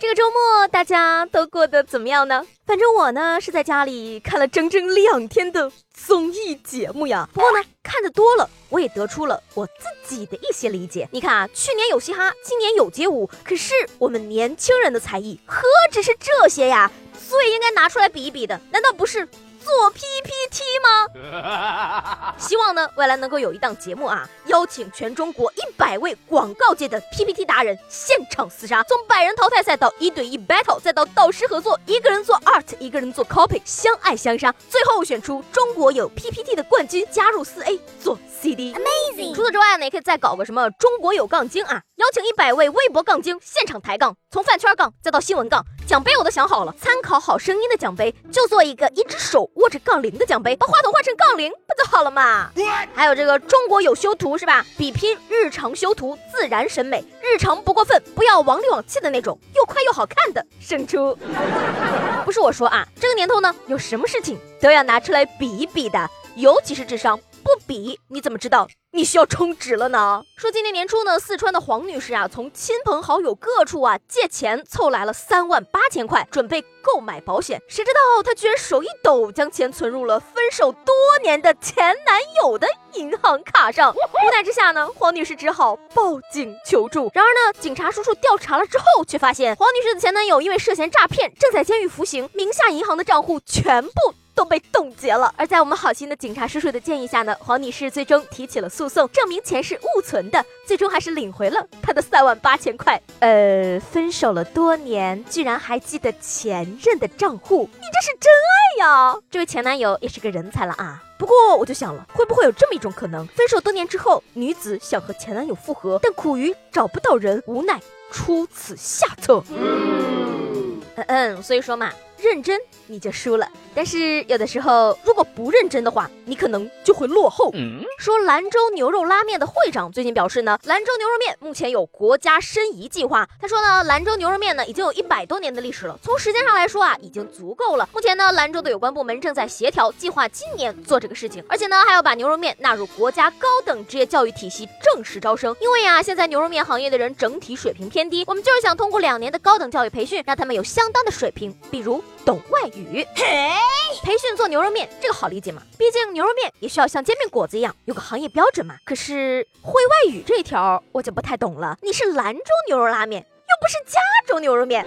这个周末大家都过得怎么样呢？反正我呢是在家里看了整整两天的综艺节目呀。不过呢，看的多了，我也得出了我自己的一些理解。你看啊，去年有嘻哈，今年有街舞，可是我们年轻人的才艺何止是这些呀？最应该拿出来比一比的，难道不是？做 PPT 吗？希望呢，未来能够有一档节目啊，邀请全中国一百位广告界的 PPT 达人现场厮杀，从百人淘汰赛到一对一 battle，再到导师合作，一个人做 art，一个人做 copy，相爱相杀，最后选出中国有 PPT 的冠军，加入四 A 做 CD，amazing。除此之外呢，也可以再搞个什么中国有杠精啊，邀请一百位微博杠精现场抬杠，从饭圈杠再到新闻杠。奖杯我都想好了，参考好声音的奖杯就做一个一只手握着杠铃的奖杯，把话筒换成杠铃不就好了嘛？还有这个中国有修图是吧？比拼日常修图，自然审美，日常不过分，不要往里往气的那种，又快又好看的胜出。不是我说啊，这个年头呢，有什么事情都要拿出来比一比的，尤其是智商，不比你怎么知道？你需要充值了呢。说今年年初呢，四川的黄女士啊，从亲朋好友各处啊借钱凑来了三万八千块，准备购买保险。谁知道她居然手一抖，将钱存入了分手多年的前男友的银行卡上。无奈之下呢，黄女士只好报警求助。然而呢，警察叔叔调查了之后，却发现黄女士的前男友因为涉嫌诈骗，正在监狱服刑，名下银行的账户全部。都被冻结了。而在我们好心的警察叔叔的建议下呢，黄女士最终提起了诉讼，证明钱是误存的，最终还是领回了她的三万八千块。呃，分手了多年，居然还记得前任的账户，你这是真爱呀！这位前男友也是个人才了啊。不过我就想了，会不会有这么一种可能，分手多年之后，女子想和前男友复合，但苦于找不到人，无奈出此下策。嗯嗯，所以说嘛。认真你就输了，但是有的时候如果不认真的话，你可能就会落后。说兰州牛肉拉面的会长最近表示呢，兰州牛肉面目前有国家申遗计划。他说呢，兰州牛肉面呢已经有一百多年的历史了，从时间上来说啊已经足够了。目前呢，兰州的有关部门正在协调计划，今年做这个事情，而且呢还要把牛肉面纳入国家高等职业教育体系正式招生。因为呀，现在牛肉面行业的人整体水平偏低，我们就是想通过两年的高等教育培训，让他们有相当的水平，比如。懂外语，培训做牛肉面，这个好理解嘛？毕竟牛肉面也需要像煎饼果子一样有个行业标准嘛。可是会外语这一条我就不太懂了。你是兰州牛肉拉面，不是加州牛肉面。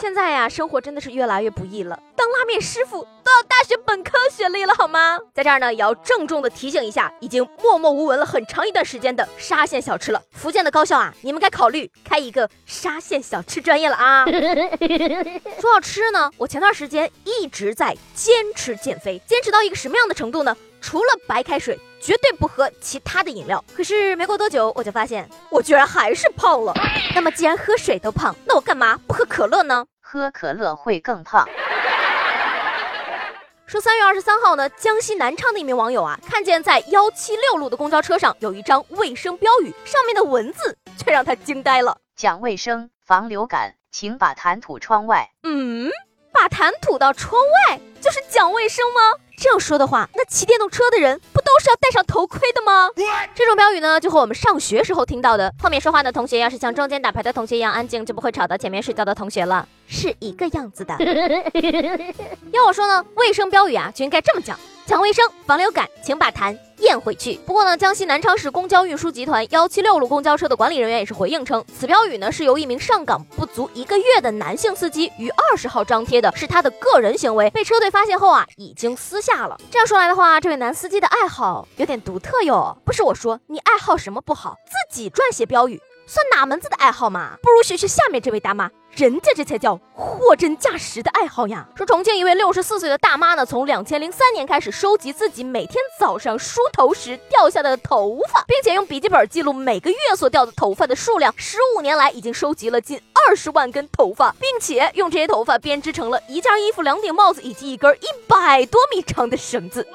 现在呀，生活真的是越来越不易了。当拉面师傅都要大学本科学历了，好吗？在这儿呢，也要郑重的提醒一下，已经默默无闻了很长一段时间的沙县小吃了。福建的高校啊，你们该考虑开一个沙县小吃专业了啊。说到吃呢，我前段时间一直在坚持减肥，坚持到一个什么样的程度呢？除了白开水，绝对不喝其他的饮料。可是没过多久，我就发现我居然还是胖了。那么既然喝水都胖，那我干嘛不喝可乐呢？喝可乐会更胖。说三月二十三号呢，江西南昌的一名网友啊，看见在幺七六路的公交车上有一张卫生标语，上面的文字却让他惊呆了：讲卫生，防流感，请把痰吐窗外。嗯。把痰吐到窗外就是讲卫生吗？这样说的话，那骑电动车的人不都是要戴上头盔的吗？这种标语呢，就和我们上学时候听到的后面说话的同学要是像中间打牌的同学一样安静，就不会吵到前面睡觉的同学了，是一个样子的。要我说呢，卫生标语啊就应该这么讲：讲卫生，防流感，请把痰。咽回去。不过呢，江西南昌市公交运输集团幺七六路公交车的管理人员也是回应称，此标语呢是由一名上岗不足一个月的男性司机于二十号张贴的，是他的个人行为，被车队发现后啊，已经撕下了。这样说来的话，这位男司机的爱好有点独特哟。不是我说，你爱好什么不好，自己撰写标语。算哪门子的爱好嘛？不如学学下面这位大妈，人家这才叫货真价实的爱好呀！说重庆一位六十四岁的大妈呢，从两千零三年开始收集自己每天早上梳头时掉下的头发，并且用笔记本记录每个月所掉的头发的数量。十五年来，已经收集了近二十万根头发，并且用这些头发编织成了一件衣服、两顶帽子以及一根一百多米长的绳子。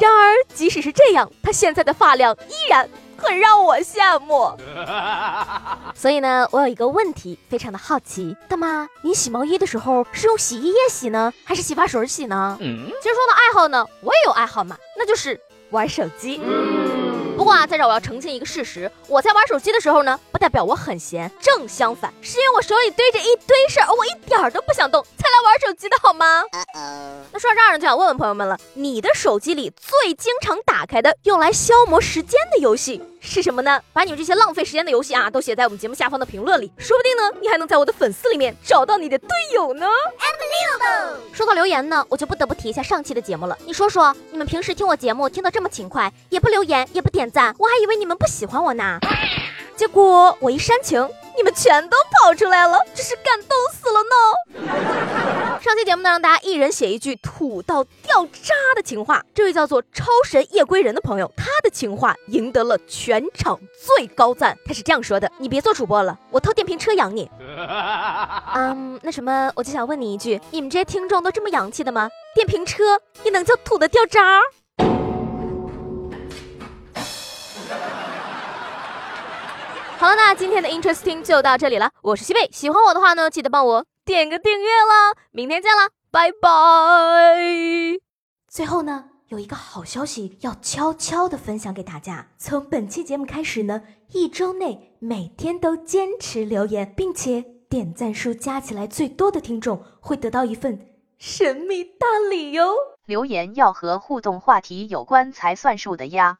然而，即使是这样，他现在的发量依然很让我羡慕。所以呢，我有一个问题，非常的好奇，大妈，你洗毛衣的时候是用洗衣液洗呢，还是洗发水洗呢？其实说到爱好呢，我也有爱好嘛，那就是玩手机。不过啊，在这我要澄清一个事实，我在玩手机的时候呢，不代表我很闲，正相反，是因为我手里堆着一堆事儿，而我一点儿都不想动，才来玩手机的好吗？那说到这儿呢，就想问问朋友们了，你的手机里最经常打开的用来消磨时间的游戏是什么呢？把你们这些浪费时间的游戏啊，都写在我们节目下方的评论里，说不定呢，你还能在我的粉丝里面找到你的队友呢。说到留言呢，我就不得不提一下上期的节目了。你说说，你们平时听我节目听得这么勤快，也不留言，也不点赞，我还以为你们不喜欢我呢。结果我一煽情，你们全都跑出来了，真是感动死了呢。上期节目呢，让大家一人写一句土到掉渣的情话。这位叫做超神夜归人的朋友，他的情话赢得了全场最高赞。他是这样说的：“你别做主播了，我偷电瓶车养你。”嗯，那什么，我就想问你一句，你们这些听众都这么洋气的吗？电瓶车也能叫土的掉渣？好了，那今天的 Interesting 就到这里了。我是西贝，喜欢我的话呢，记得帮我点个订阅啦。明天见啦，拜拜。最后呢，有一个好消息要悄悄的分享给大家。从本期节目开始呢，一周内每天都坚持留言，并且点赞数加起来最多的听众会得到一份神秘大礼哟。留言要和互动话题有关才算数的呀。